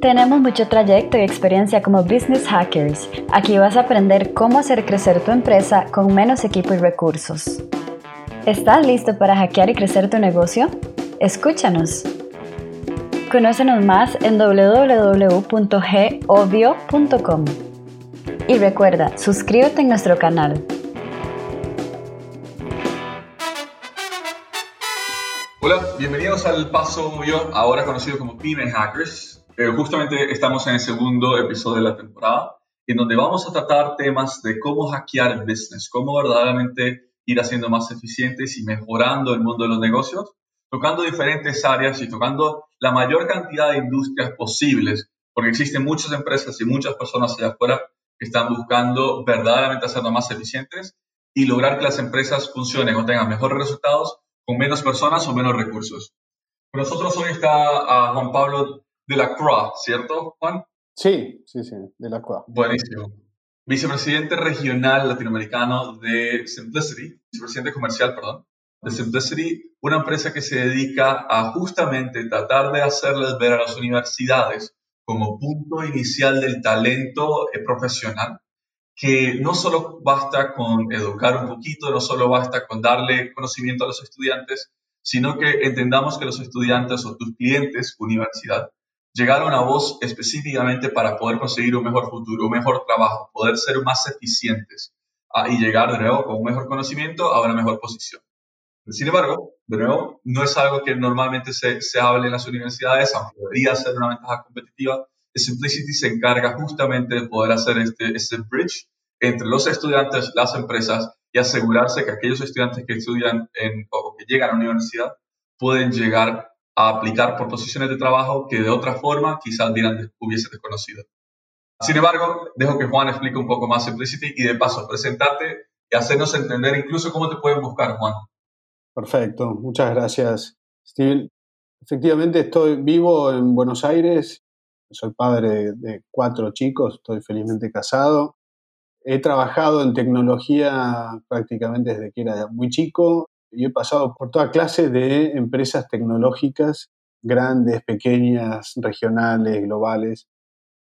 Tenemos mucho trayecto y experiencia como business hackers. Aquí vas a aprender cómo hacer crecer tu empresa con menos equipo y recursos. ¿Estás listo para hackear y crecer tu negocio? Escúchanos. Conócenos más en www.govio.com. Y recuerda, suscríbete en nuestro canal. Hola, bienvenidos al Paso Obvio, ahora conocido como Pyme Hackers. Eh, justamente estamos en el segundo episodio de la temporada, en donde vamos a tratar temas de cómo hackear el business, cómo verdaderamente ir haciendo más eficientes y mejorando el mundo de los negocios, tocando diferentes áreas y tocando la mayor cantidad de industrias posibles, porque existen muchas empresas y muchas personas allá afuera que están buscando verdaderamente hacerlo más eficientes y lograr que las empresas funcionen o tengan mejores resultados con menos personas o menos recursos. Con nosotros hoy está Juan Pablo de la Croix, ¿cierto, Juan? Sí, sí, sí, de la Croix. Buenísimo. Vicepresidente regional latinoamericano de Simplicity, vicepresidente comercial, perdón, de Simplicity, una empresa que se dedica a justamente tratar de hacerles ver a las universidades como punto inicial del talento eh, profesional, que no solo basta con educar un poquito, no solo basta con darle conocimiento a los estudiantes, sino que entendamos que los estudiantes o tus clientes, universidad, llegar a voz específicamente para poder conseguir un mejor futuro, un mejor trabajo, poder ser más eficientes ah, y llegar de nuevo con un mejor conocimiento a una mejor posición. Sin embargo, de nuevo, no es algo que normalmente se, se hable en las universidades, aunque debería ser una ventaja competitiva. Simplicity se encarga justamente de poder hacer este, este bridge entre los estudiantes, las empresas y asegurarse que aquellos estudiantes que estudian en, o que llegan a la universidad pueden llegar a aplicar por posiciones de trabajo que de otra forma quizás dirán hubiese desconocido. Sin embargo, dejo que Juan explique un poco más Simplicity y de paso presentarte y hacernos entender incluso cómo te pueden buscar, Juan. Perfecto, muchas gracias, Steven. Efectivamente, estoy vivo en Buenos Aires, soy padre de cuatro chicos, estoy felizmente casado. He trabajado en tecnología prácticamente desde que era muy chico y he pasado por toda clase de empresas tecnológicas, grandes, pequeñas, regionales, globales.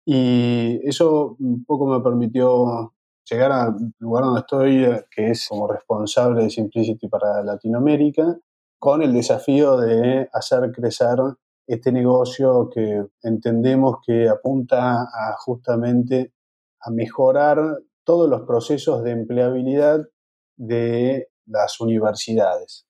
Y eso un poco me permitió llegar al lugar donde estoy, que es como responsable de Simplicity para Latinoamérica, con el desafío de hacer crecer este negocio que entendemos que apunta a justamente a mejorar todos los procesos de empleabilidad de las universidades.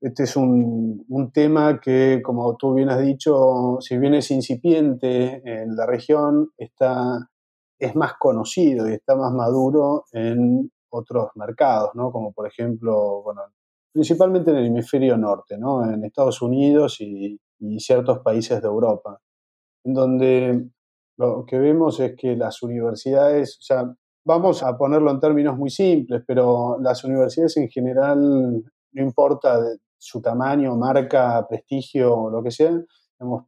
Este es un, tema que, como tú bien has dicho, si bien es incipiente en la región, está, es más conocido y está más maduro en otros mercados, ¿no? como por ejemplo, bueno, principalmente en el hemisferio norte, ¿no? en Estados Unidos y, y ciertos países de Europa, en donde lo que vemos es que las universidades, o sea, vamos a ponerlo en términos muy simples, pero las universidades en general, no importa su tamaño, marca, prestigio o lo que sea,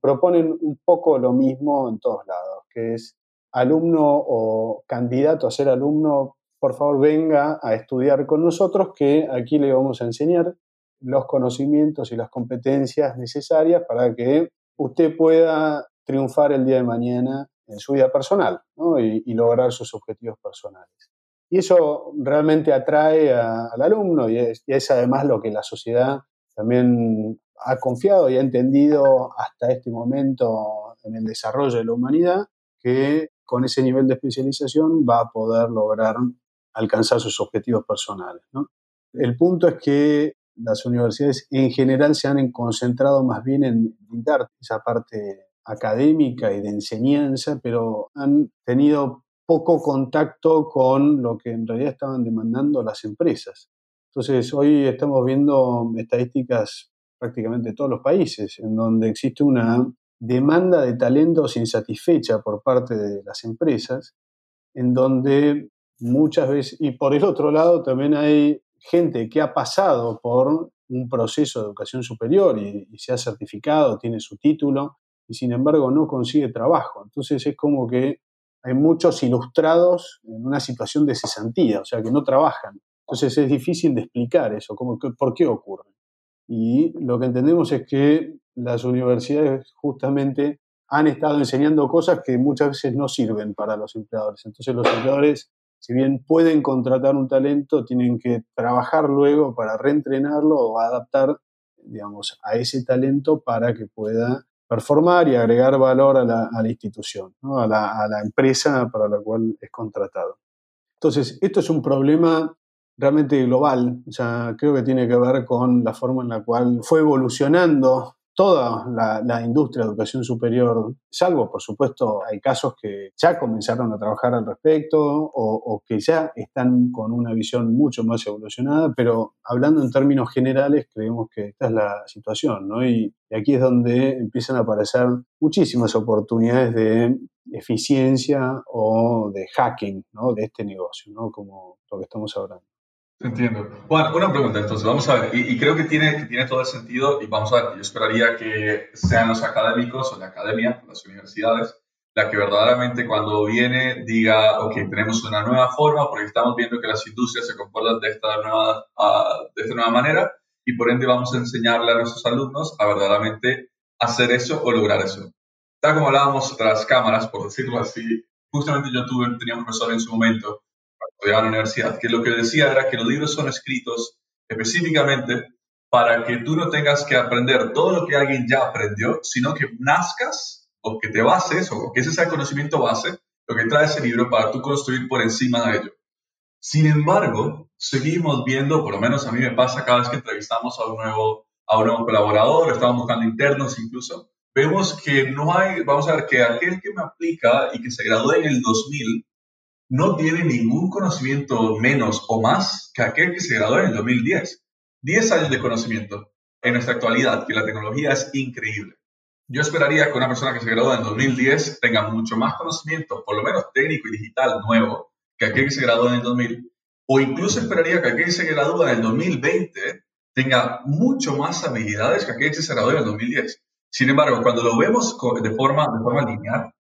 proponen un poco lo mismo en todos lados, que es alumno o candidato a ser alumno, por favor venga a estudiar con nosotros, que aquí le vamos a enseñar los conocimientos y las competencias necesarias para que usted pueda triunfar el día de mañana en su vida personal y, lograr sus objetivos personales. Y eso realmente atrae al alumno y es, además lo que la sociedad también ha confiado y ha entendido hasta este momento en el desarrollo de la humanidad, que con ese nivel de especialización va a poder lograr alcanzar sus objetivos personales. El punto es que las universidades en general se han concentrado más bien en brindar esa parte académica y de enseñanza, pero han tenido poco contacto con lo que en realidad estaban demandando las empresas. Entonces, hoy estamos viendo estadísticas prácticamente de todos los países, en donde existe una demanda de talentos insatisfecha por parte de las empresas, en donde muchas veces, y por el otro lado también hay gente que ha pasado por un proceso de educación superior y, se ha certificado, tiene su título, y sin embargo no consigue trabajo. Entonces es como que hay muchos ilustrados en una situación de cesantía, o sea, que no trabajan. Entonces es difícil de explicar eso, como por qué ocurre. Y lo que entendemos es que las universidades justamente han estado enseñando cosas que muchas veces no sirven para los empleadores. Entonces los empleadores, si bien pueden contratar un talento, tienen que trabajar luego para reentrenarlo o adaptar, digamos, a ese talento para que pueda performar y agregar valor a la, institución, a, la, a la empresa para la cual es contratado. Entonces, esto es un problema realmente global, o sea, creo que tiene que ver con la forma en la cual fue evolucionando toda la, industria de educación superior, salvo, por supuesto, hay casos que ya comenzaron a trabajar al respecto o, que ya están con una visión mucho más evolucionada, pero hablando en términos generales, creemos que esta es la situación, ¿no? Y, aquí es donde empiezan a aparecer muchísimas oportunidades de eficiencia o de hacking, ¿no? De este negocio, ¿no? Como lo que estamos hablando. Entiendo. Bueno, una pregunta entonces, vamos a ver, y, creo que tiene, que tiene todo el sentido, y vamos a ver, yo esperaría que sean los académicos o la academia, las universidades, la que verdaderamente cuando viene diga, ok, tenemos una nueva forma porque estamos viendo que las industrias se comportan de esta nueva, uh, de esta nueva manera y por ende vamos a enseñarle a nuestros alumnos a verdaderamente hacer eso o lograr eso. Tal como hablábamos tras cámaras, por decirlo así, justamente yo tuve, tenía un profesor en su momento estudiaba en la universidad, que lo que decía era que los libros son escritos específicamente para que tú no tengas que aprender todo lo que alguien ya aprendió, sino que nazcas o que te bases o que ese sea el conocimiento base, lo que trae ese libro para tú construir por encima de ello. Sin embargo, seguimos viendo, por lo menos a mí me pasa cada vez que entrevistamos a un nuevo, a un nuevo colaborador, estamos buscando internos incluso, vemos que no hay, vamos a ver, que aquel que me aplica y que se graduó en el 2000 no tiene ningún conocimiento menos o más que aquel que se graduó en el 2010. 10 años de conocimiento en nuestra actualidad, que la tecnología es increíble. Yo esperaría que una persona que se graduó en el 2010 tenga mucho más conocimiento, por lo menos técnico y digital nuevo, que aquel que se graduó en el 2000. O incluso esperaría que aquel que se graduó en el 2020 tenga mucho más habilidades que aquel que se graduó en el 2010. Sin embargo, cuando lo vemos de forma, de forma lineal,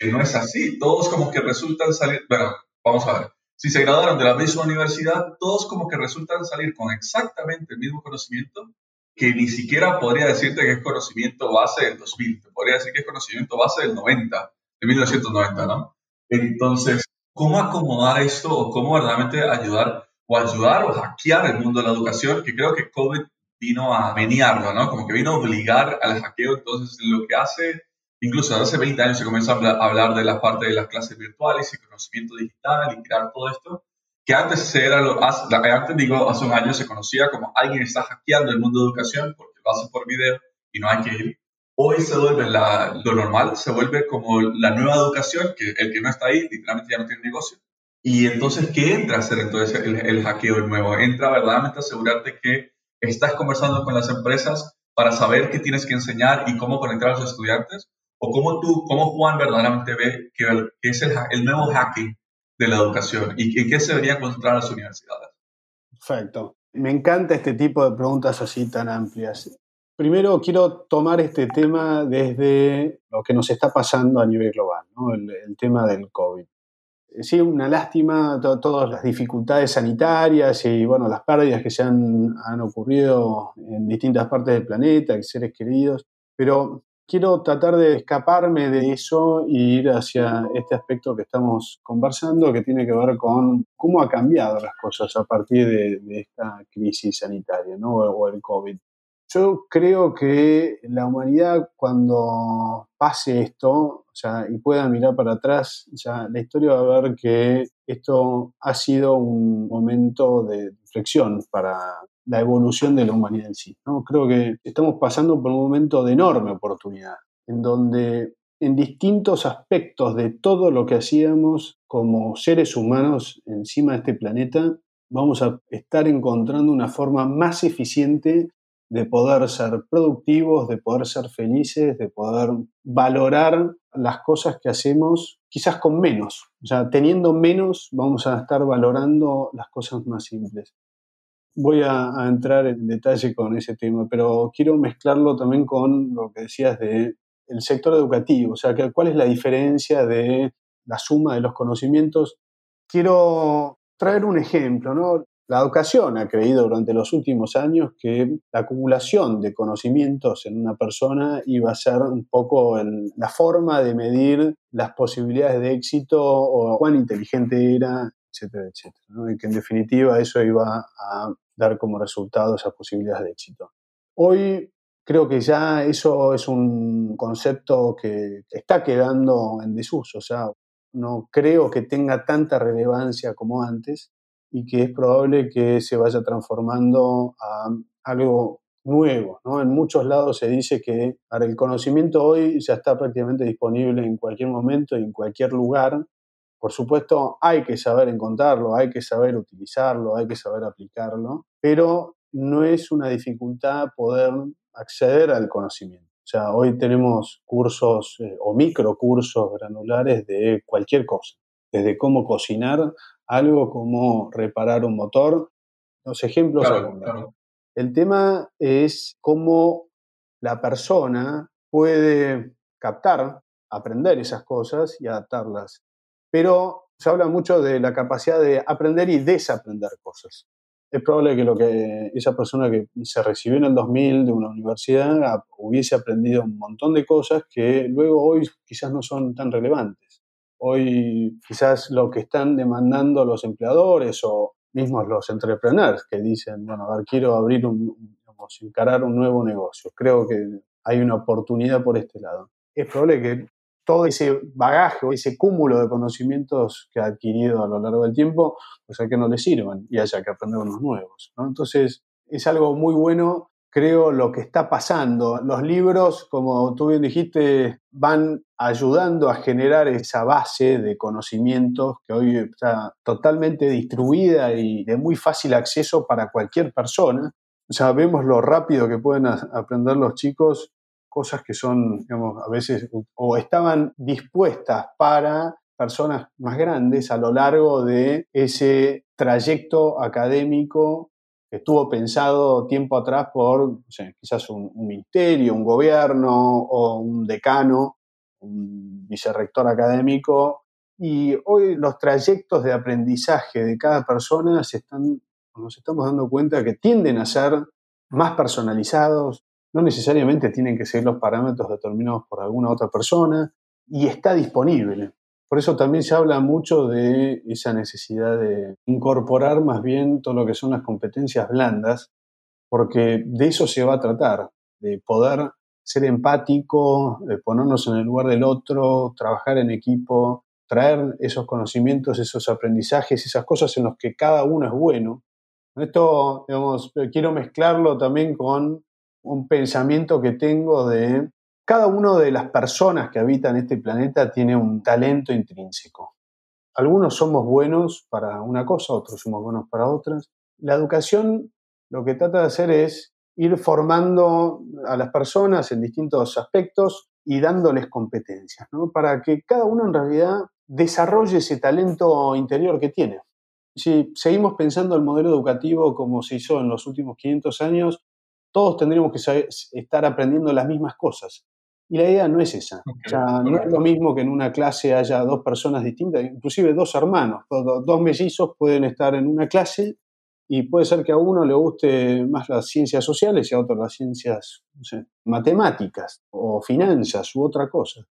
que no es así. Todos como que resultan salir, bueno, vamos a ver, si se graduaron de la misma universidad, todos como que resultan salir con exactamente el mismo conocimiento que ni siquiera podría decirte que es conocimiento base del 2000, te podría decir que es conocimiento base del 90, de 1990, ¿no? Entonces, ¿cómo acomodar esto o cómo verdaderamente ayudar o ayudar o hackear el mundo de la educación? Que creo que COVID vino a menearlo, ¿no? Como que vino a obligar al hackeo, entonces lo que hace Incluso hace 20 años se comenzó a hablar de la parte de las clases virtuales y conocimiento digital y crear todo esto, que antes era lo, antes digo, hace un año se conocía como alguien está hackeando el mundo de educación porque lo hace por video y no hay que ir. Hoy se vuelve lo normal, se vuelve como la nueva educación, que el que no está ahí literalmente ya no tiene negocio. Y entonces, ¿qué entra a hacer entonces el, el hackeo el nuevo? Entra verdaderamente a asegurarte que estás conversando con las empresas para saber qué tienes que enseñar y cómo conectar a los estudiantes o cómo tú, cómo Juan verdaderamente ve que, es el, nuevo hacking de la educación y en qué se deberían encontrar las universidades. Perfecto. Me encanta este tipo de preguntas así tan amplias. Primero quiero tomar este tema desde lo que nos está pasando a nivel global, el, tema del COVID. Sí, una lástima todas las dificultades sanitarias y bueno, las pérdidas que se han, han ocurrido en distintas partes del planeta, seres queridos, pero quiero tratar de escaparme de eso e ir hacia este aspecto que estamos conversando, que tiene que ver con cómo ha cambiado las cosas a partir de, esta crisis sanitaria ¿no? o el COVID. Yo creo que la humanidad cuando pase esto o sea, y pueda mirar para atrás, ya la historia va a ver que esto ha sido un momento de reflexión para la evolución de la humanidad en sí. ¿no? Creo que estamos pasando por un momento de enorme oportunidad, en donde en distintos aspectos de todo lo que hacíamos como seres humanos encima de este planeta, vamos a estar encontrando una forma más eficiente de poder ser productivos, de poder ser felices, de poder valorar las cosas que hacemos quizás con menos. O sea, teniendo menos vamos a estar valorando las cosas más simples. Voy a, entrar en detalle con ese tema, pero quiero mezclarlo también con lo que decías de sector educativo, o sea, cuál es la diferencia de la suma de los conocimientos. Quiero traer un ejemplo, ¿no? La educación ha creído durante los últimos años que la acumulación de conocimientos en una persona iba a ser un poco la forma de medir las posibilidades de éxito o cuán inteligente era, etcétera, etcétera. Y que en definitiva eso iba a dar como resultado esas posibilidades de éxito. Hoy creo que ya eso es un concepto que está quedando en desuso, o sea, no creo que tenga tanta relevancia como antes y que es probable que se vaya transformando a algo nuevo. ¿no? En muchos lados se dice que el conocimiento hoy ya está prácticamente disponible en cualquier momento y en cualquier lugar. Por supuesto, hay que saber encontrarlo, hay que saber utilizarlo, hay que saber aplicarlo, pero no es una dificultad poder acceder al conocimiento. O sea, hoy tenemos cursos eh, o microcursos granulares de cualquier cosa, desde cómo cocinar algo como reparar un motor. Los ejemplos El tema es cómo la persona puede captar, aprender esas cosas y adaptarlas. Pero se habla mucho de la capacidad de aprender y desaprender cosas. Es probable que lo que esa persona que se recibió en el 2000 de una universidad hubiese aprendido un montón de cosas que luego hoy quizás no son tan relevantes. Hoy quizás lo que están demandando los empleadores o mismos los entrepreneurs que dicen, bueno, a ver, quiero abrir un, digamos, encarar un nuevo negocio. Creo que hay una oportunidad por este lado. Es probable que todo ese bagaje o ese cúmulo de conocimientos que ha adquirido a lo largo del tiempo, pues a que no le sirvan y haya que aprender unos nuevos. Entonces, es algo muy bueno creo, lo que está pasando. Los libros, como tú bien dijiste, van ayudando a generar esa base de conocimientos que hoy está totalmente distribuida y de muy fácil acceso para cualquier persona. Vemos lo rápido que pueden aprender los chicos, cosas que son, digamos, a veces, o estaban dispuestas para personas más grandes a lo largo de ese trayecto académico estuvo pensado tiempo atrás por quizás un, ministerio, un gobierno o un decano, un vicerrector académico. Y hoy los trayectos de aprendizaje de cada persona se están, nos estamos dando cuenta que tienden a ser más personalizados, no necesariamente tienen que ser los parámetros determinados por alguna otra persona y está disponible. Por eso también se habla mucho de esa necesidad de incorporar más bien todo lo que son las competencias blandas, porque de eso se va a tratar, de poder ser empático, de ponernos en el lugar del otro, trabajar en equipo, traer esos conocimientos, esos aprendizajes, esas cosas en las que cada uno es bueno. Esto, digamos, quiero mezclarlo también con un pensamiento que tengo de cada una de las personas que habitan este planeta tiene un talento intrínseco. Algunos somos buenos para una cosa, otros somos buenos para otras. La educación lo que trata de hacer es ir formando a las personas en distintos aspectos y dándoles competencias, para que cada uno en realidad desarrolle ese talento interior que tiene. Si seguimos pensando el modelo educativo como se hizo en los últimos 500 años, todos tendríamos que estar aprendiendo las mismas cosas. Y la idea no es esa. o sea, no es lo mismo que en una clase haya dos personas distintas, inclusive dos hermanos, dos, mellizos pueden estar en una clase y puede ser que a uno le guste más las ciencias sociales y a otro las ciencias matemáticas o finanzas u otra cosa.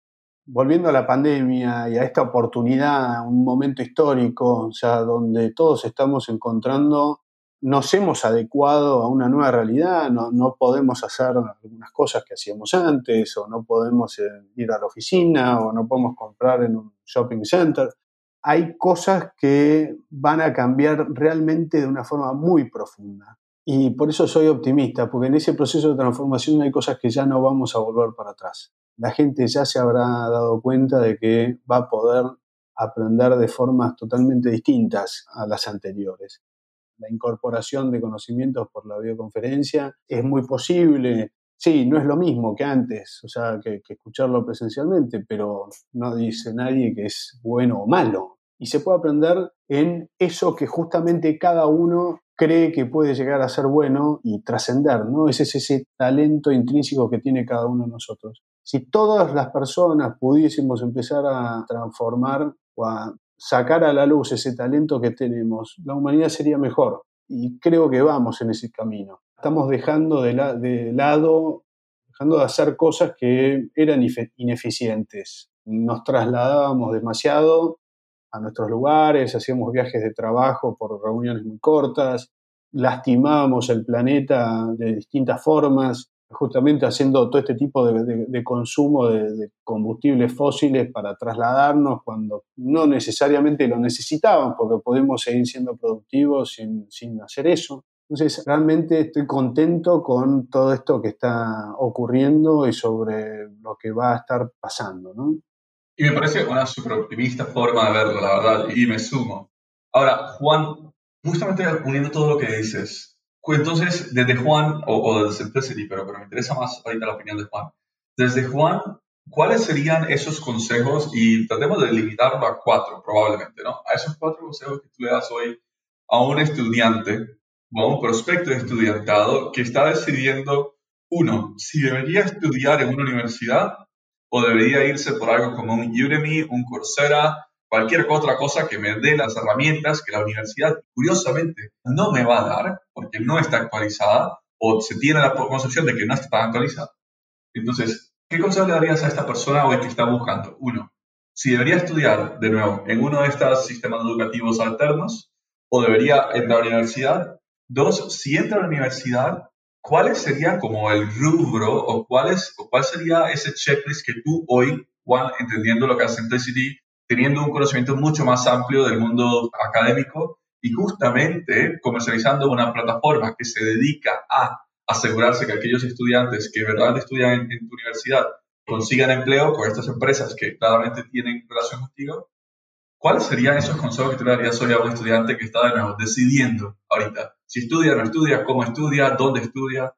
Volviendo a la pandemia y a esta oportunidad, un momento histórico, o sea, donde todos estamos encontrando nos hemos adecuado a una nueva realidad, no, podemos hacer algunas cosas que hacíamos antes, o no podemos eh, ir a la oficina, o no podemos comprar en un shopping center. Hay cosas que van a cambiar realmente de una forma muy profunda. Y por eso soy optimista, porque en ese proceso de transformación hay cosas que ya no vamos a volver para atrás. La gente ya se habrá dado cuenta de que va a poder aprender de formas totalmente distintas a las anteriores la incorporación de conocimientos por la videoconferencia es muy posible. Sí, no es lo mismo que antes, o sea, que, escucharlo presencialmente, pero no dice nadie que es bueno o malo. Y se puede aprender en eso que justamente cada uno cree que puede llegar a ser bueno y trascender, ¿no? Ese es ese talento intrínseco que tiene cada uno de nosotros. Si todas las personas pudiésemos empezar a transformar o a sacar a la luz ese talento que tenemos, la humanidad sería mejor. Y creo que vamos en ese camino. Estamos dejando de, lado, dejando de hacer cosas que eran ineficientes. Nos trasladábamos demasiado a nuestros lugares, hacíamos viajes de trabajo por reuniones muy cortas, lastimábamos el planeta de distintas formas, justamente haciendo todo este tipo de, consumo de, combustibles fósiles para trasladarnos cuando no necesariamente lo necesitaban, porque podemos seguir siendo productivos sin, sin hacer eso. Entonces, realmente estoy contento con todo esto que está ocurriendo y sobre lo que va a estar pasando. ¿no? Y me parece una súper optimista forma de verlo, la verdad, y me sumo. Ahora, Juan, justamente uniendo todo lo que dices, entonces, desde Juan, o, desde Simplicity, pero, pero me interesa más ahorita la opinión de Juan. Desde Juan, ¿cuáles serían esos consejos? Y tratemos de limitarlo a cuatro, probablemente, ¿no? A esos cuatro consejos que tú le das hoy a un estudiante o a un prospecto de estudiantado que está decidiendo, uno, si debería estudiar en una universidad o debería irse por algo como un Udemy, un Coursera, cualquier otra cosa que me dé las herramientas que la universidad, curiosamente, no me va a dar porque no está actualizada o se tiene la concepción de que no está actualizada. Entonces, ¿qué consejo le darías a esta persona hoy que está buscando? Uno, si debería estudiar de nuevo en uno de estos sistemas educativos alternos o debería entrar a la universidad. Dos, si entra a la universidad, ¿cuáles serían como el rubro o, cuál, o cuál sería ese checklist que tú hoy, Juan, entendiendo lo que hace Simplicity, teniendo un conocimiento mucho más amplio del mundo académico y justamente comercializando una plataforma que se dedica a asegurarse que aquellos estudiantes que verdaderamente estudian en, tu universidad consigan empleo con estas empresas que claramente tienen relación contigo, ¿cuáles serían esos consejos que tú le darías hoy a un estudiante que está de nuevo decidiendo ahorita si estudia o no estudia, cómo estudia, dónde estudia?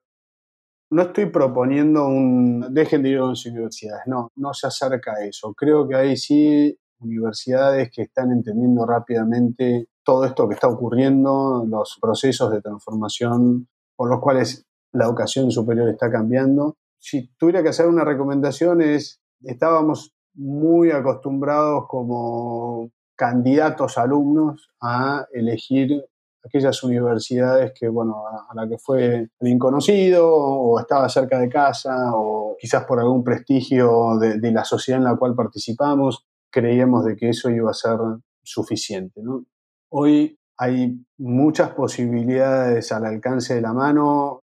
No estoy proponiendo un dejen de ir a las universidades, no, no se acerca a eso. Creo que ahí sí universidades que están entendiendo rápidamente todo esto que está ocurriendo, los procesos de transformación por los cuales la educación superior está cambiando. Si tuviera que hacer una recomendación es, estábamos muy acostumbrados como candidatos alumnos a elegir aquellas universidades que, bueno, a, la que fue alguien conocido o estaba cerca de casa o quizás por algún prestigio de la sociedad en la cual participamos creíamos de que eso iba a ser suficiente. Hoy hay muchas posibilidades al alcance de la mano.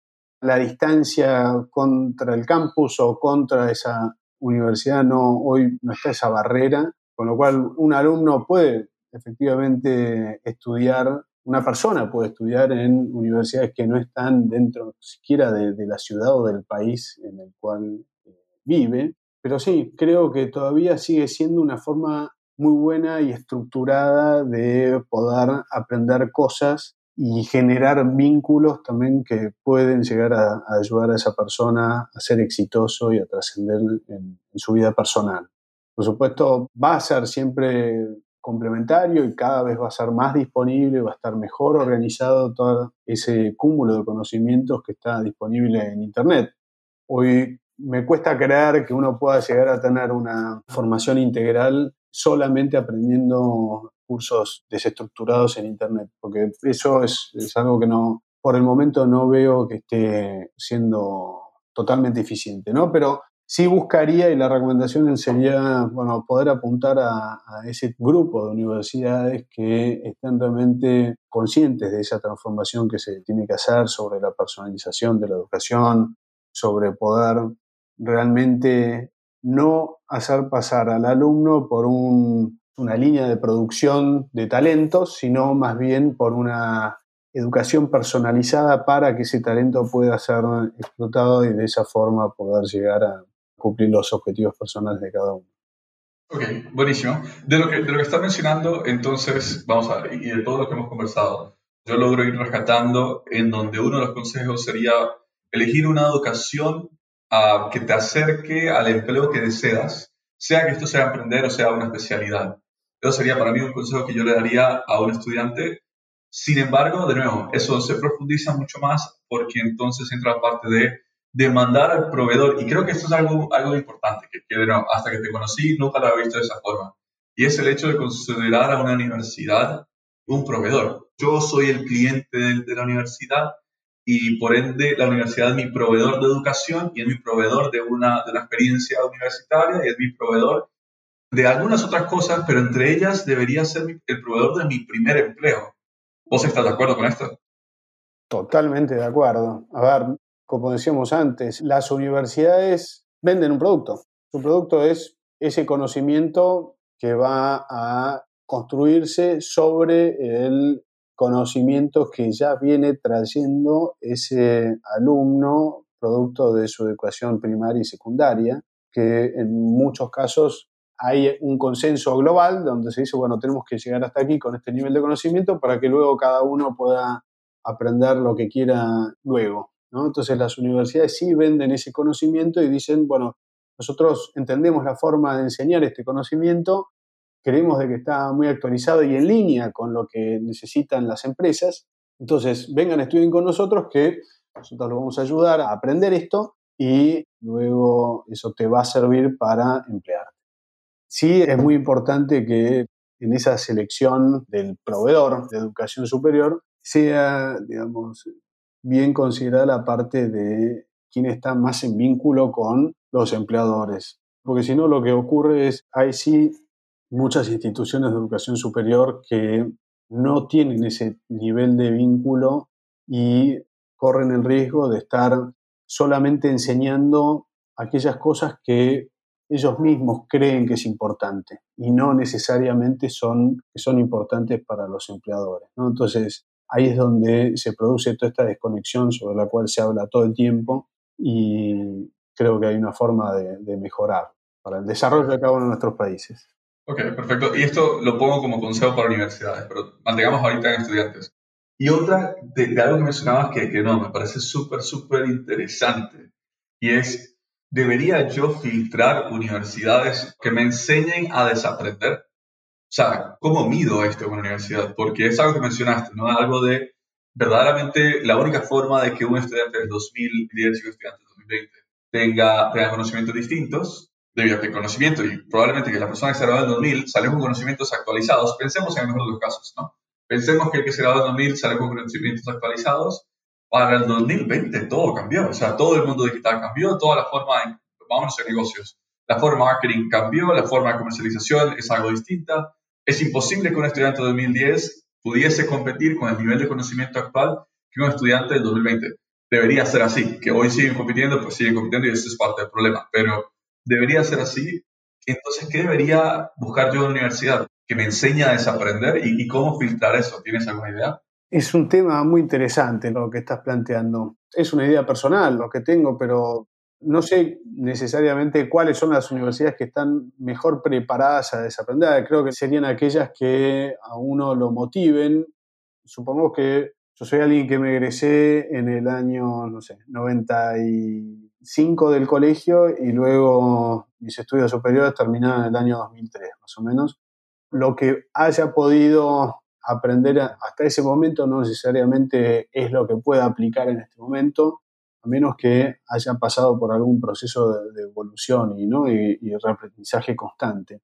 La distancia contra el campus o contra esa universidad no, hoy no está esa barrera, con lo cual un alumno puede efectivamente estudiar, una persona puede estudiar en universidades que no están dentro siquiera de la ciudad o del país en el cual eh, vive, pero sí, creo que todavía sigue siendo una forma muy buena y estructurada de poder aprender cosas y generar vínculos también que pueden llegar a, ayudar a esa persona a ser exitoso y a trascender en, su vida personal. Por supuesto, va a ser siempre complementario y cada vez va a ser más disponible, va a estar mejor organizado todo ese cúmulo de conocimientos que está disponible en Internet. Hoy me cuesta creer que uno pueda llegar a tener una formación integral solamente aprendiendo cursos desestructurados en Internet, porque eso es, algo que no, por el momento no veo que esté siendo totalmente eficiente, ¿no? Pero sí buscaría, y la recomendación sería, bueno, poder apuntar a, a, ese grupo de universidades que estén realmente conscientes de esa transformación que se tiene que hacer sobre la personalización de la educación, sobre poder realmente no hacer pasar al alumno por una línea de producción de talentos, sino más bien por una educación personalizada para que ese talento pueda ser explotado y de esa forma poder llegar a cumplir los objetivos personales de cada uno. Ok, buenísimo. De lo que, de lo que está mencionando, entonces, vamos a ver, y de todo lo que hemos conversado, yo logro ir rescatando en donde uno de los consejos sería elegir una educación a que te acerque al empleo que deseas, sea que esto sea emprender o sea una especialidad. Eso sería para mí un consejo que yo le daría a un estudiante. Sin embargo, de nuevo, eso se profundiza mucho más porque entonces entra la parte de demandar al proveedor. Y creo que esto es algo, algo importante, que, que hasta que te conocí nunca lo había visto de esa forma. Y es el hecho de considerar a una universidad un proveedor. Yo soy el cliente de, la universidad y por ende la universidad es mi proveedor de educación y es mi proveedor de una, de una experiencia universitaria y es mi proveedor de algunas otras cosas, pero entre ellas debería ser el proveedor de mi primer empleo. ¿Vos estás de acuerdo con esto? Totalmente de acuerdo. A ver, como decíamos antes, las universidades venden un producto. Su producto es ese conocimiento que va a construirse sobre el conocimiento que ya viene trayendo ese alumno producto de su educación primaria y secundaria, que en muchos casos hay un consenso global donde se dice, bueno, tenemos que llegar hasta aquí con este nivel de conocimiento para que luego cada uno pueda aprender lo que quiera luego. Entonces las universidades sí venden ese conocimiento y dicen, bueno, nosotros entendemos la forma de enseñar este conocimiento, creemos de que está muy actualizado y en línea con lo que necesitan las empresas, entonces vengan, estudien con nosotros que nosotros los vamos a ayudar a aprender esto y luego eso te va a servir para emplearte. Sí es muy importante que en esa selección del proveedor de educación superior sea, digamos, bien considerada la parte de quién está más en vínculo con los empleadores. Porque si no, lo que ocurre es, hay sí muchas instituciones de educación superior que no tienen ese nivel de vínculo y corren el riesgo de estar solamente enseñando aquellas cosas que ellos mismos creen que es importante y no necesariamente son, son importantes para los empleadores. Entonces, ahí es donde se produce toda esta desconexión sobre la cual se habla todo el tiempo y creo que hay una forma de, mejorar para el desarrollo de cada uno de nuestros países. Ok, perfecto. Y esto lo pongo como consejo para universidades, pero mantengamos ahorita en estudiantes. Y otra de, algo que mencionabas que, que no, me parece súper, súper interesante, y es, ¿debería yo filtrar universidades que me enseñen a desaprender? O sea, ¿cómo mido esto en una universidad? Porque es algo que mencionaste, ¿no? Algo de verdaderamente la única forma de que un estudiante del 2010 y un estudiante del 2020 tenga, tenga conocimientos distintos, debido a que conocimiento, y probablemente que la persona que se graduó en 2000 salió con conocimientos actualizados, pensemos en el mejor de los casos, ¿no? Pensemos que el que se graduó en 2000 salió con conocimientos actualizados, para el 2020 todo cambió, o sea, todo el mundo digital cambió, toda la forma de, vamos a negocios, la forma de marketing cambió, la forma de comercialización es algo distinta, es imposible que un estudiante de 2010 pudiese competir con el nivel de conocimiento actual que un estudiante del 2020. Debería ser así, que hoy siguen compitiendo, pues siguen compitiendo y eso es parte del problema, pero debería ser así. Entonces, ¿qué debería buscar yo en la universidad? Que me enseñe a desaprender y, y cómo filtrar eso. ¿Tienes alguna idea? Es un tema muy interesante lo que estás planteando. Es una idea personal lo que tengo, pero no sé necesariamente cuáles son las universidades que están mejor preparadas a desaprender. Creo que serían aquellas que a uno lo motiven. Supongamos que yo soy alguien que me egresé en el año, no sé, 95 del colegio y luego mis estudios superiores terminaron en el año 2003, más o menos. Lo que haya podido aprender hasta ese momento no necesariamente es lo que pueda aplicar en este momento a menos que hayan pasado por algún proceso de, evolución y, ¿no? y, reaprendizaje constante.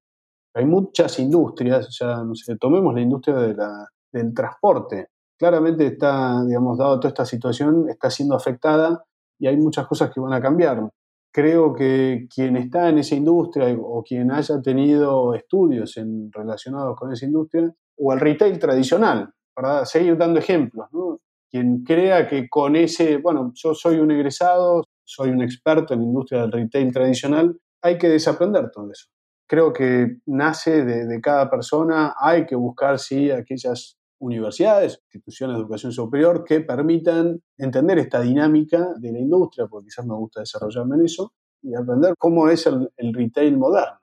Hay muchas industrias, o sea, no sé, tomemos la industria de la, del transporte. Claramente está, digamos, dado toda esta situación, está siendo afectada y hay muchas cosas que van a cambiar. Creo que quien está en esa industria o quien haya tenido estudios en, relacionados con esa industria, o el retail tradicional, para seguir dando ejemplos, ¿no? quien crea que con ese, bueno, yo soy un egresado, soy un experto en la industria del retail tradicional, hay que desaprender todo eso. Creo que nace de, cada persona, hay que buscar, sí, aquellas universidades, instituciones de educación superior que permitan entender esta dinámica de la industria, porque quizás me gusta desarrollarme en eso, y aprender cómo es el, retail moderno.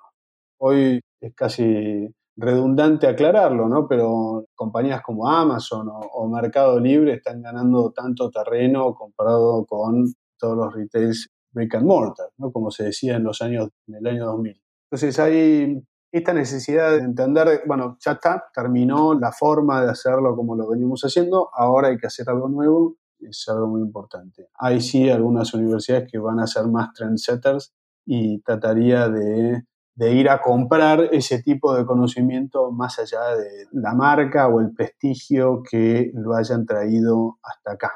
Hoy es casi redundante aclararlo, ¿no? Pero compañías como Amazon o, Mercado Libre están ganando tanto terreno comparado con todos los retails brick and mortar, ¿no? como se decía en los años, en el año 2000. Entonces hay esta necesidad de entender, bueno, ya está, terminó la forma de hacerlo como lo venimos haciendo, ahora hay que hacer algo nuevo, es algo muy importante. Hay sí algunas universidades que van a ser más trendsetters y trataría de, de ir a comprar ese tipo de conocimiento más allá de la marca o el prestigio que lo hayan traído hasta acá,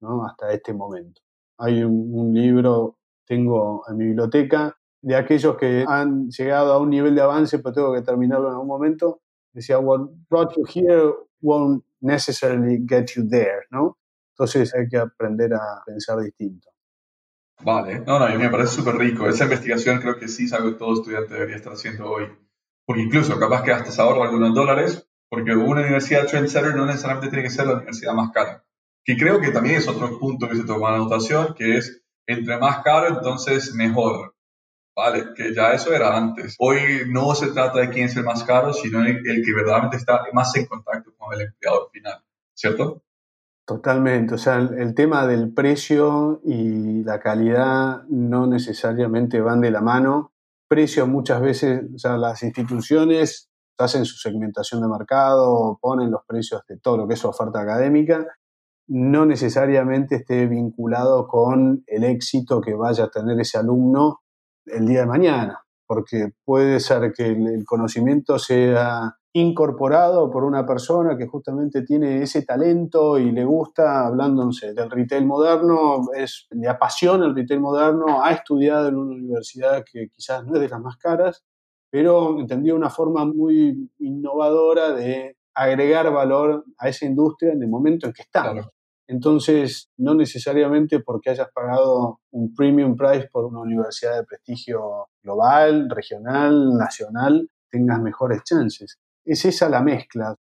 ¿no? hasta este momento. Hay un libro, tengo en mi biblioteca, de aquellos que han llegado a un nivel de avance, pero tengo que terminarlo en algún momento, decía, what brought you here won't necessarily get you there, ¿no? Entonces hay que aprender a pensar distinto. Vale, no, no, a mí me parece súper rico. Esa investigación creo que sí es algo que todo estudiante debería estar haciendo hoy. Porque incluso capaz que hasta se ahorra algunos dólares, porque una universidad trendsetter no necesariamente tiene que ser la universidad más cara. Que creo que también es otro punto que se toma en anotación, que es entre más caro, entonces mejor. Vale, que ya eso era antes. Hoy no se trata de quién es el más caro, sino el, que verdaderamente está más en contacto con el empleador final, ¿cierto? Totalmente, o sea, el, tema del precio y la calidad no necesariamente van de la mano. Precio muchas veces, o sea, las instituciones hacen su segmentación de mercado, ponen los precios de todo lo que es su oferta académica, no necesariamente esté vinculado con el éxito que vaya a tener ese alumno el día de mañana, porque puede ser que el conocimiento sea incorporado por una persona que justamente tiene ese talento y le gusta, hablándose del retail moderno, es, le apasiona el retail moderno, ha estudiado en una universidad que quizás no es de las más caras, pero entendió una forma muy innovadora de agregar valor a esa industria en el momento en que está. Entonces, no necesariamente porque hayas pagado un premium price por una universidad de prestigio global, regional, nacional, tengas mejores chances. Es esa la mezcla,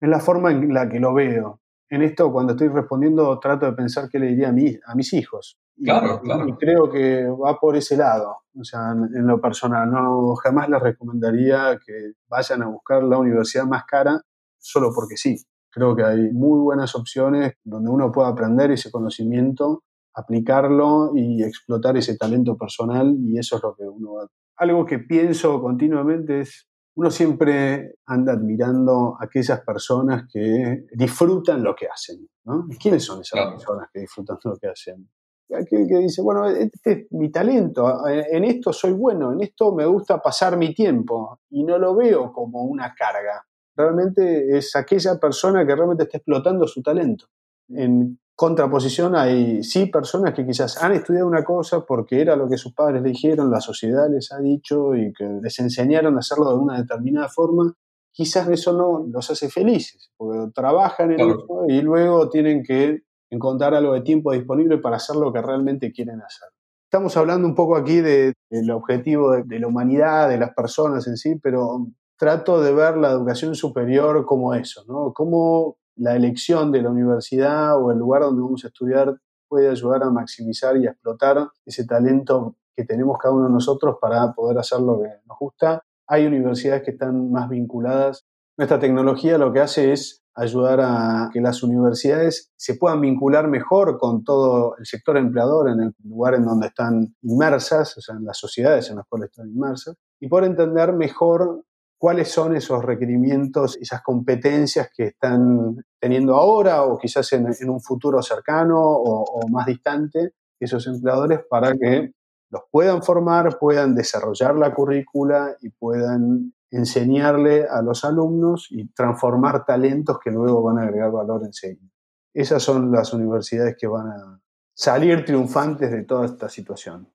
es la forma en la que lo veo. En esto, cuando estoy respondiendo, trato de pensar qué le diría a, a mis hijos. Claro, claro. Y creo que va por ese lado, o sea, en, lo personal. No, jamás les recomendaría que vayan a buscar la universidad más cara solo porque sí. Creo que hay muy buenas opciones donde uno puede aprender ese conocimiento, aplicarlo y explotar ese talento personal y eso es lo que uno va. Algo que pienso continuamente es, uno siempre anda admirando a aquellas personas que disfrutan lo que hacen. ¿no? ¿Quiénes son esas personas que disfrutan lo que hacen? Aquel que dice, bueno, este es mi talento, en esto soy bueno, en esto me gusta pasar mi tiempo y no lo veo como una carga realmente es aquella persona que realmente está explotando su talento. En contraposición hay sí personas que quizás han estudiado una cosa porque era lo que sus padres le dijeron, la sociedad les ha dicho y que les enseñaron a hacerlo de una determinada forma. Quizás eso no los hace felices, porque trabajan en eso y luego tienen que encontrar algo de tiempo disponible para hacer lo que realmente quieren hacer. Estamos hablando un poco aquí del objetivo de, de, la humanidad, de las personas en sí, pero trato de ver la educación superior como eso, ¿no? Cómo la elección de la universidad o el lugar donde vamos a estudiar puede ayudar a maximizar y explotar ese talento que tenemos cada uno de nosotros para poder hacer lo que nos gusta. Hay universidades que están más vinculadas. Nuestra tecnología lo que hace es ayudar a que las universidades se puedan vincular mejor con todo el sector empleador en el lugar en donde están inmersas, o sea, en las sociedades en las cuales están inmersas, y poder entender mejor cuáles son esos requerimientos, esas competencias que están teniendo ahora o quizás en, un futuro cercano o, más distante esos empleadores para que los puedan formar, puedan desarrollar la currícula y puedan enseñarle a los alumnos y transformar talentos que luego van a agregar valor enseguida. Esas son las universidades que van a salir triunfantes de toda esta situación.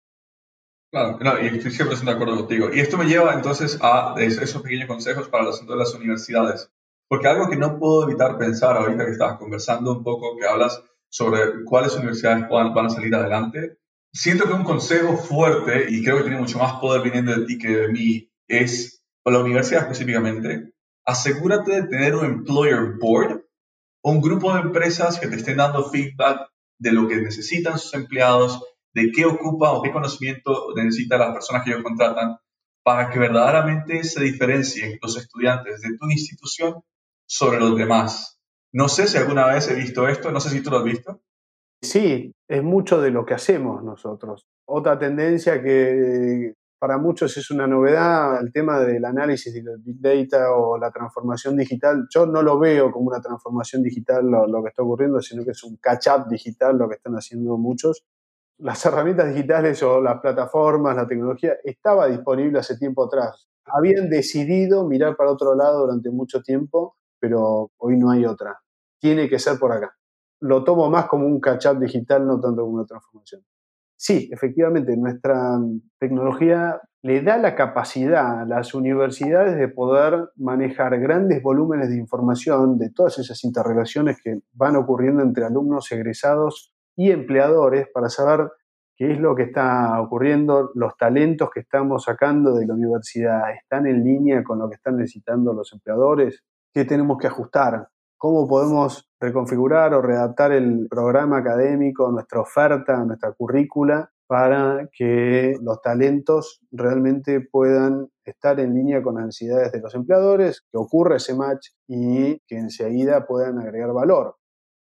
Claro, no, y estoy siempre de acuerdo contigo. Y esto me lleva entonces a esos pequeños consejos para el asunto de las universidades. Porque algo que no puedo evitar pensar ahorita que estabas conversando un poco, que hablas sobre cuáles universidades van, van a salir adelante, siento que un consejo fuerte, y creo que tiene mucho más poder viniendo de ti que de mí, es, para la universidad específicamente, asegúrate de tener un employer board, un grupo de empresas que te estén dando feedback de lo que necesitan sus empleados, de qué ocupa o qué conocimiento necesitan las personas que ellos contratan para que verdaderamente se diferencien los estudiantes de tu institución sobre los demás. No sé si alguna vez he visto esto, no sé si tú lo has visto. Sí, es mucho de lo que hacemos nosotros. Otra tendencia que para muchos es una novedad, el tema del análisis de Big Data o la transformación digital. Yo no lo veo como una transformación digital lo, lo que está ocurriendo, sino que es un catch-up digital lo que están haciendo muchos. Las herramientas digitales o las plataformas, la tecnología, estaba disponible hace tiempo atrás. Habían decidido mirar para otro lado durante mucho tiempo, pero hoy no hay otra. Tiene que ser por acá. Lo tomo más como un catch-up digital, no tanto como una transformación. Sí, efectivamente, nuestra tecnología le da la capacidad a las universidades de poder manejar grandes volúmenes de información de todas esas interrelaciones que van ocurriendo entre alumnos egresados y empleadores para saber qué es lo que está ocurriendo, los talentos que estamos sacando de la universidad están en línea con lo que están necesitando los empleadores, qué tenemos que ajustar, cómo podemos reconfigurar o readaptar el programa académico, nuestra oferta, nuestra currícula, para que los talentos realmente puedan estar en línea con las necesidades de los empleadores, que ocurra ese match y que enseguida puedan agregar valor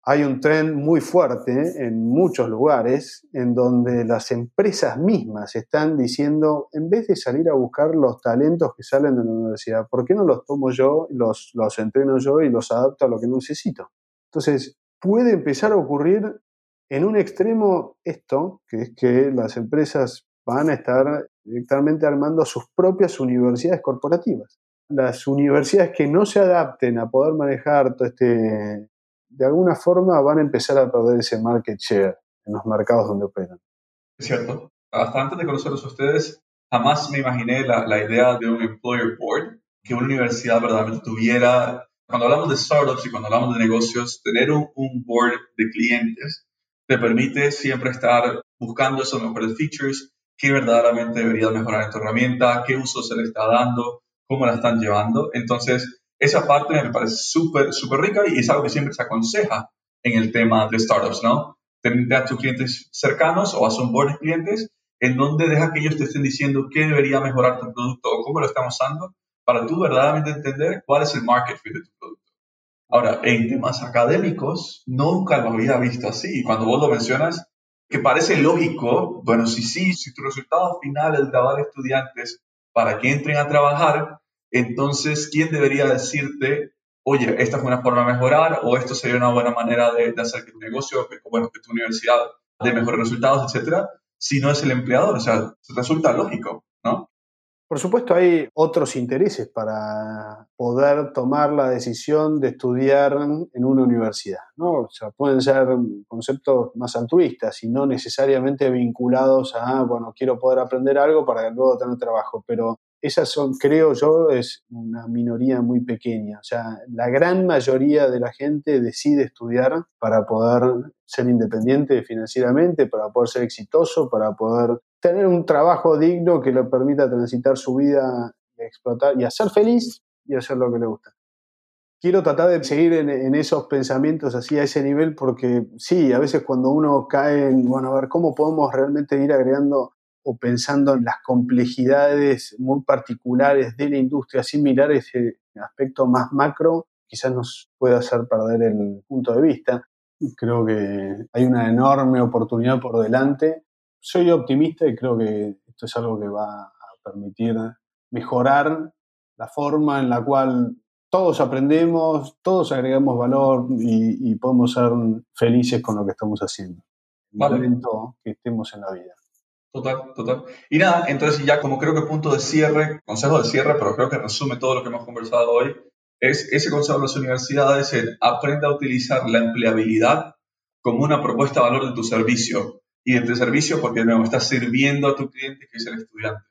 hay un tren muy fuerte en muchos lugares en donde las empresas mismas están diciendo, en vez de salir a buscar los talentos que salen de la universidad, ¿por qué no los tomo yo, los, los entreno yo y los adapto a lo que necesito? Entonces, puede empezar a ocurrir en un extremo esto, que es que las empresas van a estar directamente armando sus propias universidades corporativas. Las universidades que no se adapten a poder manejar todo este de alguna forma van a empezar a perder ese market share en los mercados donde operan. Es cierto. Hasta antes de conocerlos a ustedes, jamás me imaginé la, la, idea de un employer board, que una universidad verdaderamente tuviera, cuando hablamos de startups y cuando hablamos de negocios, tener un, un board de clientes te permite siempre estar buscando esos mejores features, qué verdaderamente debería mejorar en tu herramienta, qué uso se le está dando, cómo la están llevando. Entonces, esa parte me parece súper, súper rica y es algo que siempre se aconseja en el tema de startups, ¿no? Tener a tus clientes cercanos o a board de clientes en donde deja que ellos te estén diciendo qué debería mejorar tu producto o cómo lo estamos usando para tú verdaderamente entender cuál es el market fit de tu producto. Ahora, en temas académicos, nunca lo había visto así. Cuando vos lo mencionas, que parece lógico, bueno, si sí, si tu resultado final es grabar estudiantes para que entren a trabajar, entonces, ¿quién debería decirte, oye, esta es una forma de mejorar o esto sería una buena manera de, hacer que tu negocio, que, que tu universidad dé mejores resultados, etcétera? Si no es el empleador, o sea, resulta lógico, ¿no? Por supuesto, hay otros intereses para poder tomar la decisión de estudiar en una universidad, ¿no? O sea, pueden ser conceptos más altruistas y no necesariamente vinculados a, bueno, quiero poder aprender algo para luego tener trabajo, pero esas son, creo yo, es una minoría muy pequeña. O sea, la gran mayoría de la gente decide estudiar para poder ser independiente financieramente, para poder ser exitoso, para poder tener un trabajo digno que le permita transitar su vida, explotar y hacer feliz y hacer lo que le gusta. Quiero tratar de seguir en, en, esos pensamientos así a ese nivel porque sí, a veces cuando uno cae en, bueno, a ver, ¿cómo podemos realmente ir agregando o pensando en las complejidades muy particulares de la industria, sin mirar ese aspecto más macro, quizás nos pueda hacer perder el punto de vista. Creo que hay una enorme oportunidad por delante. Soy optimista y creo que esto es algo que va a permitir mejorar la forma en la cual todos aprendemos, todos agregamos valor y, podemos ser felices con lo que estamos haciendo. En el momento que estemos en la vida. Total, total. Y nada, entonces ya como creo que punto de cierre, consejo de cierre, pero creo que resume todo lo que hemos conversado hoy, es ese consejo de las universidades, el aprende a utilizar la empleabilidad como una propuesta de valor de tu servicio. Y de tu servicio porque no estás sirviendo a tu cliente, que es el estudiante.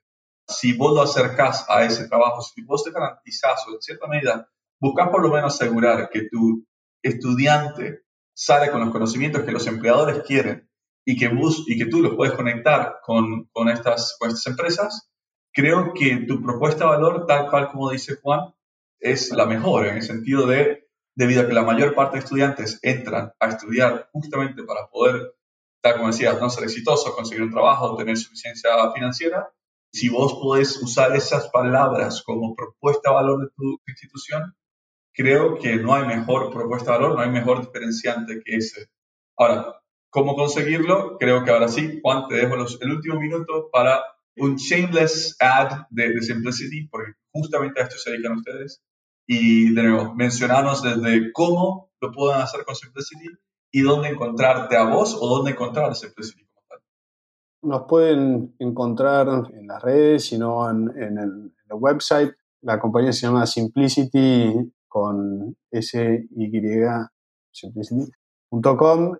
Si vos lo acercás a ese trabajo, si vos te garantizás o en cierta medida buscas por lo menos asegurar que tu estudiante sale con los conocimientos que los empleadores quieren y que, bus, y que tú los puedes conectar con, con, estas, con estas empresas, creo que tu propuesta de valor, tal cual como dice Juan, es la mejor en el sentido de, debido a que la mayor parte de estudiantes entran a estudiar justamente para poder, tal como decías, no ser exitoso, conseguir un trabajo, tener suficiencia financiera, si vos podés usar esas palabras como propuesta de valor de tu institución, creo que no hay mejor propuesta de valor, no hay mejor diferenciante que ese. Ahora, cómo conseguirlo, creo que ahora sí, Juan, te dejo el último minuto para un shameless ad de, Simplicity, porque justamente a esto se dedican ustedes. Y de nuevo, mencionarnos desde cómo lo puedan hacer con Simplicity y dónde encontrarte a vos o dónde encontrar Simplicity. Nos pueden encontrar en las redes, sino en, en, el, website. La compañía se llama Simplicity con S Y simplicity.com.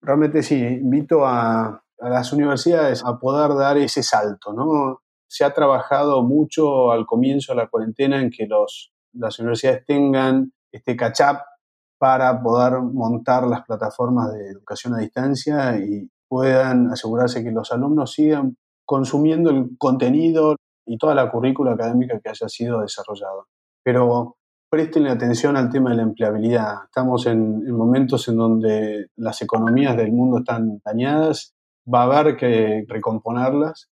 Realmente sí, invito a, a las universidades a poder dar ese salto, ¿no? Se ha trabajado mucho al comienzo de la cuarentena en que los, las universidades tengan este catch-up para poder montar las plataformas de educación a distancia y puedan asegurarse que los alumnos sigan consumiendo el contenido y toda la currícula académica que haya sido desarrollado. Pero presten atención al tema de la empleabilidad. Estamos en, en momentos en donde las economías del mundo están dañadas va a haber que recomponerlas.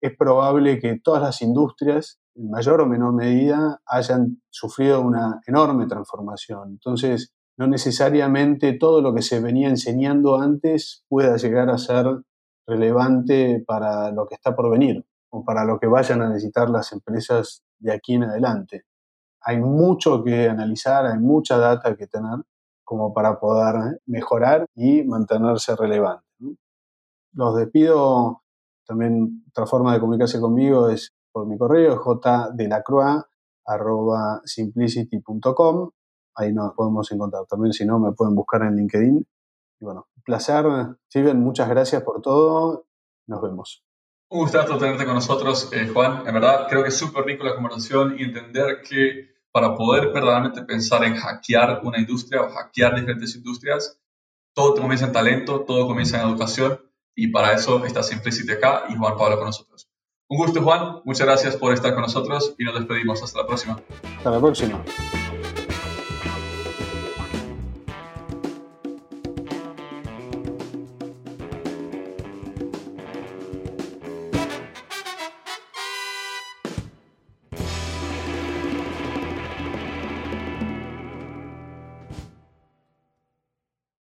Es probable que todas las industrias, en mayor o menor medida, hayan sufrido una enorme transformación. Entonces, no necesariamente todo lo que se venía enseñando antes pueda llegar a ser relevante para lo que está por venir o para lo que vayan a necesitar las empresas de aquí en adelante. Hay mucho que analizar, hay mucha data que tener como para poder mejorar y mantenerse relevante los despido. También otra forma de comunicarse conmigo es por mi correo, jdelacroix.simplicity.com. Ahí nos podemos encontrar. También, si no, me pueden buscar en LinkedIn. Y bueno, un placer. Steven, muchas gracias por todo. Nos vemos. Un gustazo tenerte con nosotros, eh, Juan. En verdad, creo que es súper rico la conversación y entender que para poder verdaderamente pensar en hackear una industria o hackear diferentes industrias, todo comienza en talento, todo comienza en educación y para eso está Simplicity acá y Juan Pablo con nosotros. Un gusto, Juan. Muchas gracias por estar con nosotros y nos despedimos. Hasta la próxima. Hasta la próxima.